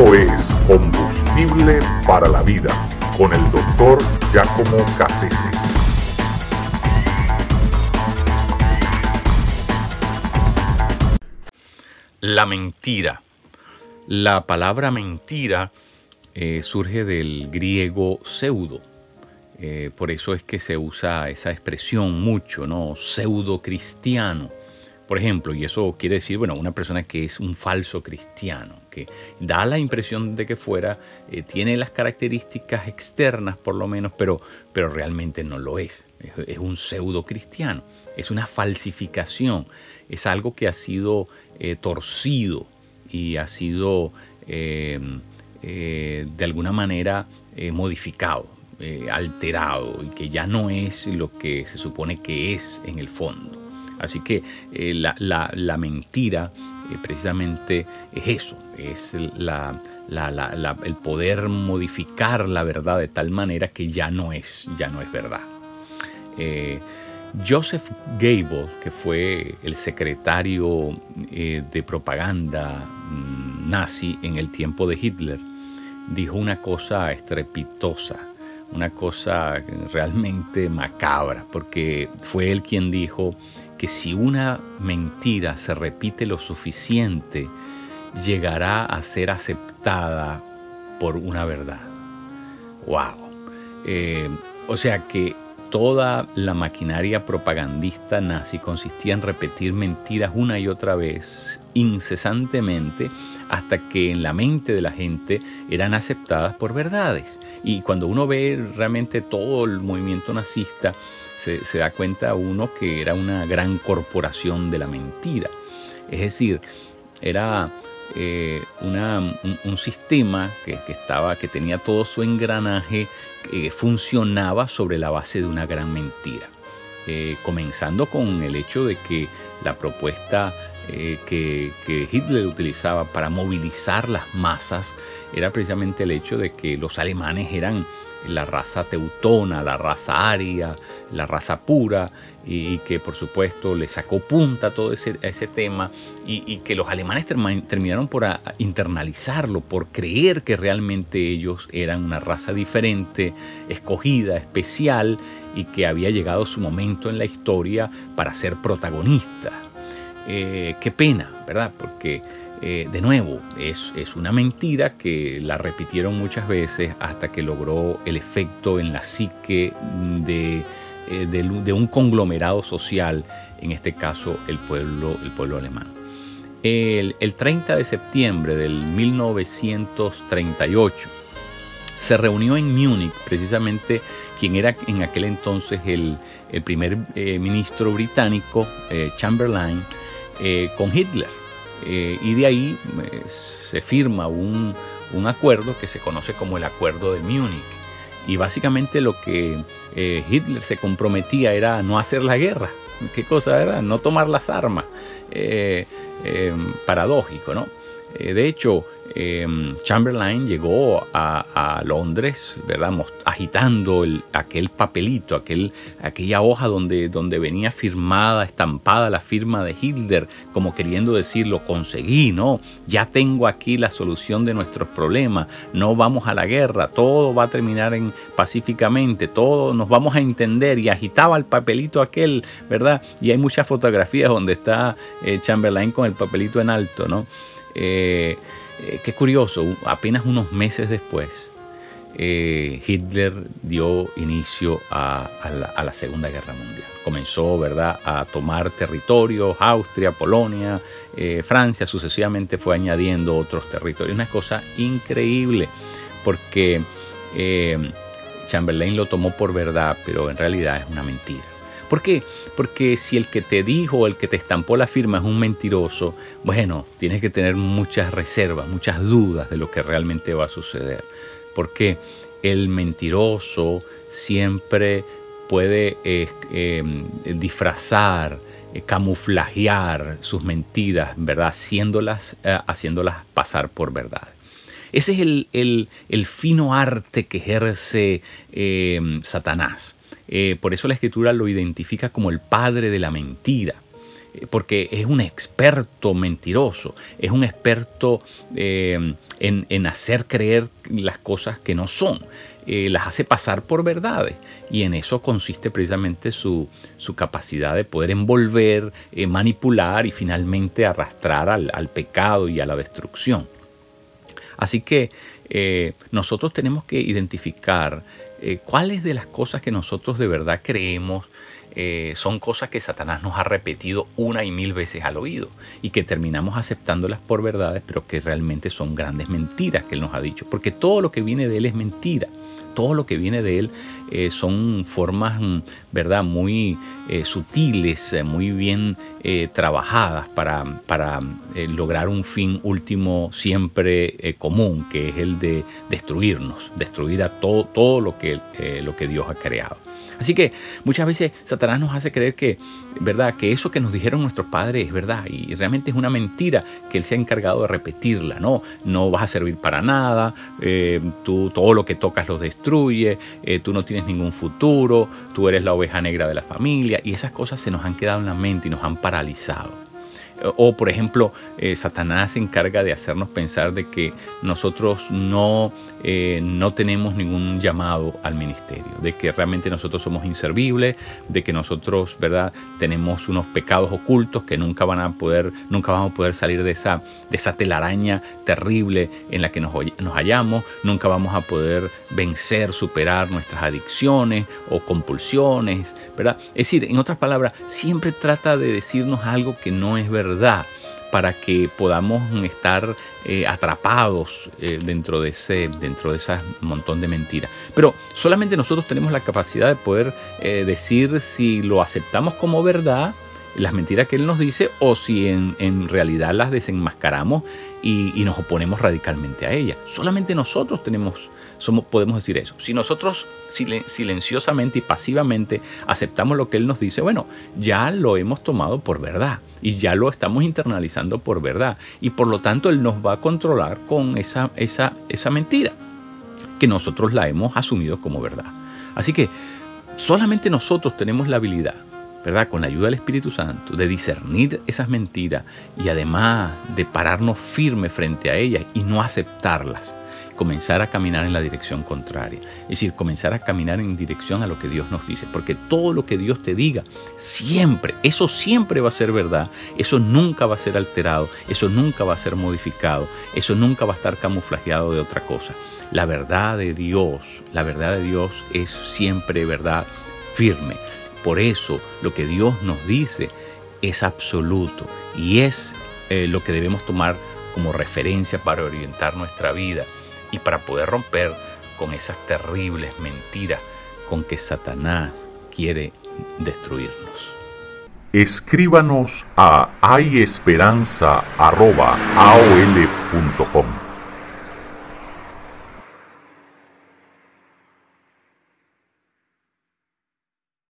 Es Combustible para la Vida con el doctor Giacomo Cassese. La mentira. La palabra mentira eh, surge del griego pseudo. Eh, por eso es que se usa esa expresión mucho, ¿no? Pseudo cristiano por ejemplo, y eso quiere decir, bueno, una persona que es un falso cristiano, que da la impresión de que fuera, eh, tiene las características externas por lo menos, pero, pero realmente no lo es. es. un pseudo cristiano, es una falsificación, es algo que ha sido eh, torcido y ha sido em, eh, de alguna manera modificado, alterado y que ya no es lo que se supone que es en el fondo. Así que eh, la, mentira eh, precisamente es eso, es el poder modificar la verdad de tal manera que ya no es, ya no es verdad. Eh, Joseph Gable, que fue el secretario de propaganda mm, nazi en el tiempo de Hitler, dijo una cosa estrepitosa, una cosa realmente macabra, porque fue él quien dijo que si una mentira se repite lo suficiente, llegará a ser aceptada por una verdad. ¡Wow! Eh, o sea que toda la maquinaria propagandista nazi consistía en repetir mentiras una y otra vez, incesantemente, hasta que en la mente de la gente eran aceptadas por verdades. Y cuando uno ve realmente todo el movimiento nazista, se, da cuenta uno que era una gran corporación de la mentira. Es decir, era eh, un, sistema que, estaba, que tenía todo su engranaje, funcionaba sobre la base de una gran mentira. Eh, comenzando con el hecho de que la propuesta eh, que, Hitler utilizaba para movilizar las masas era precisamente el hecho de que los alemanes eran la raza teutona, la raza aria, la raza pura, y, que por supuesto le sacó punta todo ese, ese tema, y, que los alemanes terminaron por internalizarlo, por creer que realmente ellos eran una raza diferente, escogida, especial, y que había llegado su momento en la historia para ser protagonistas. Eh, qué pena, ¿verdad? Porque eh, de nuevo, es, una mentira que la repitieron muchas veces hasta que logró el efecto en la psique de, eh, un conglomerado social, en este caso el pueblo, el pueblo alemán. El, 30 de septiembre del 1938 se reunió en Múnich precisamente quien era en aquel entonces el, primer eh, ministro británico, Chamberlain, con Hitler. Eh, y de ahí eh, se firma un, acuerdo que se conoce como el Acuerdo de Múnich. Y básicamente lo que eh, Hitler se comprometía era no hacer la guerra. ¿Qué cosa, verdad? No tomar las armas. paradójico, ¿no? De hecho, Em, Chamberlain llegó a, Londres, ¿verdad? agitando aquel papelito, aquel, aquella hoja donde, donde venía firmada, estampada la firma de Hitler, como queriendo decir, lo conseguí, ¿no? Ya tengo aquí la solución de nuestros problemas, no vamos a la guerra, todo va a terminar en, pacíficamente, todo nos vamos a entender, y agitaba el papelito aquel, ¿verdad? Y hay muchas fotografías donde está eh, Chamberlain con el papelito en alto, ¿no? Eh, eh, qué curioso, apenas unos meses después, eh, Hitler dio inicio a, la, Segunda Guerra Mundial. Comenzó, ¿verdad?, a tomar territorios, Austria, Polonia, Francia, sucesivamente fue añadiendo otros territorios. Una cosa increíble, porque Chamberlain lo tomó por verdad, pero en realidad es una mentira. ¿Por qué? Porque si el que te dijo o el que te estampó la firma es un mentiroso, bueno, tienes que tener muchas reservas, muchas dudas de lo que realmente va a suceder. Porque el mentiroso siempre puede eh, em, disfrazar, eh, camuflajear sus mentiras, ¿verdad? Haciéndolas, eh, haciéndolas pasar por verdad. Ese es el, fino arte que ejerce em, Satanás. Eh, por eso la escritura lo identifica como el padre de la mentira. eh, porque es un experto mentiroso, es un experto eh, en, hacer creer las cosas que no son. Eh, las hace pasar por verdades y en eso consiste precisamente su, capacidad de poder envolver, manipular y finalmente arrastrar al, pecado y a la destrucción. Así que nosotros tenemos que identificar cuáles de las cosas que nosotros de verdad creemos eh, son cosas que Satanás nos ha repetido una y mil veces al oído y que terminamos aceptándolas por verdades, pero que realmente son grandes mentiras que Él nos ha dicho, porque todo lo que viene de Él es mentira. Todo lo que viene de él eh, son formas, mm, ¿verdad?, muy eh, sutiles, muy bien trabajadas para, para lograr un fin último siempre común, que es el de destruirnos, destruir a todo, todo lo, que, lo que Dios ha creado. Así que muchas veces nos hace creer que, ¿verdad? que eso que nos dijeron nuestros padres es verdad y realmente es una mentira que Él se ha encargado de repetirla. No, no vas a servir para nada, eh, tú todo lo que tocas lo destruye, eh, tú no tienes ningún futuro, tú eres la oveja negra de la familia y esas cosas se nos han quedado en la mente y nos han paralizado. O, por ejemplo, eh, Satanás se encarga de hacernos pensar de que nosotros no, eh, no tenemos ningún llamado al ministerio, de que realmente nosotros somos inservibles, de que nosotros, ¿verdad?, tenemos unos pecados ocultos que nunca van a poder, nunca vamos a poder salir de esa, de esa telaraña terrible en la que nos, nos hallamos, nunca vamos a poder vencer, superar nuestras adicciones o compulsiones, ¿verdad? Es decir, en otras palabras, siempre trata de decirnos algo que no es verdad para que podamos estar eh, atrapados eh, dentro, de ese, dentro de ese montón de mentiras. Pero solamente nosotros tenemos la capacidad de poder eh, decir si lo aceptamos como verdad, las mentiras que Él nos dice, o si en, realidad las desenmascaramos y, nos oponemos radicalmente a ellas. Solamente nosotros tenemos somos, podemos decir eso. Si nosotros silenciosamente y pasivamente aceptamos lo que Él nos dice, bueno, ya lo hemos tomado por verdad y ya lo estamos internalizando por verdad. Y por lo tanto Él nos va a controlar con esa, esa, esa mentira que nosotros la hemos asumido como verdad. Así que solamente nosotros tenemos la habilidad ¿verdad? Con la ayuda del Espíritu Santo, de discernir esas mentiras y además de pararnos firme frente a ellas y no aceptarlas comenzar a caminar en la dirección contraria. Es decir, comenzar a caminar en dirección a lo que Dios nos dice. Porque todo lo que Dios te diga, siempre, eso siempre va a ser verdad. Eso nunca va a ser alterado. Eso nunca va a ser modificado. Eso nunca va a estar camuflajeado de otra cosa. La verdad de Dios, la verdad de Dios es siempre verdad firme. Por eso lo que Dios nos dice es absoluto y es eh, lo que debemos tomar como referencia para orientar nuestra vida y para poder romper con esas terribles mentiras con que Satanás quiere destruirnos. Escríbanos a hayesperanza.aol.com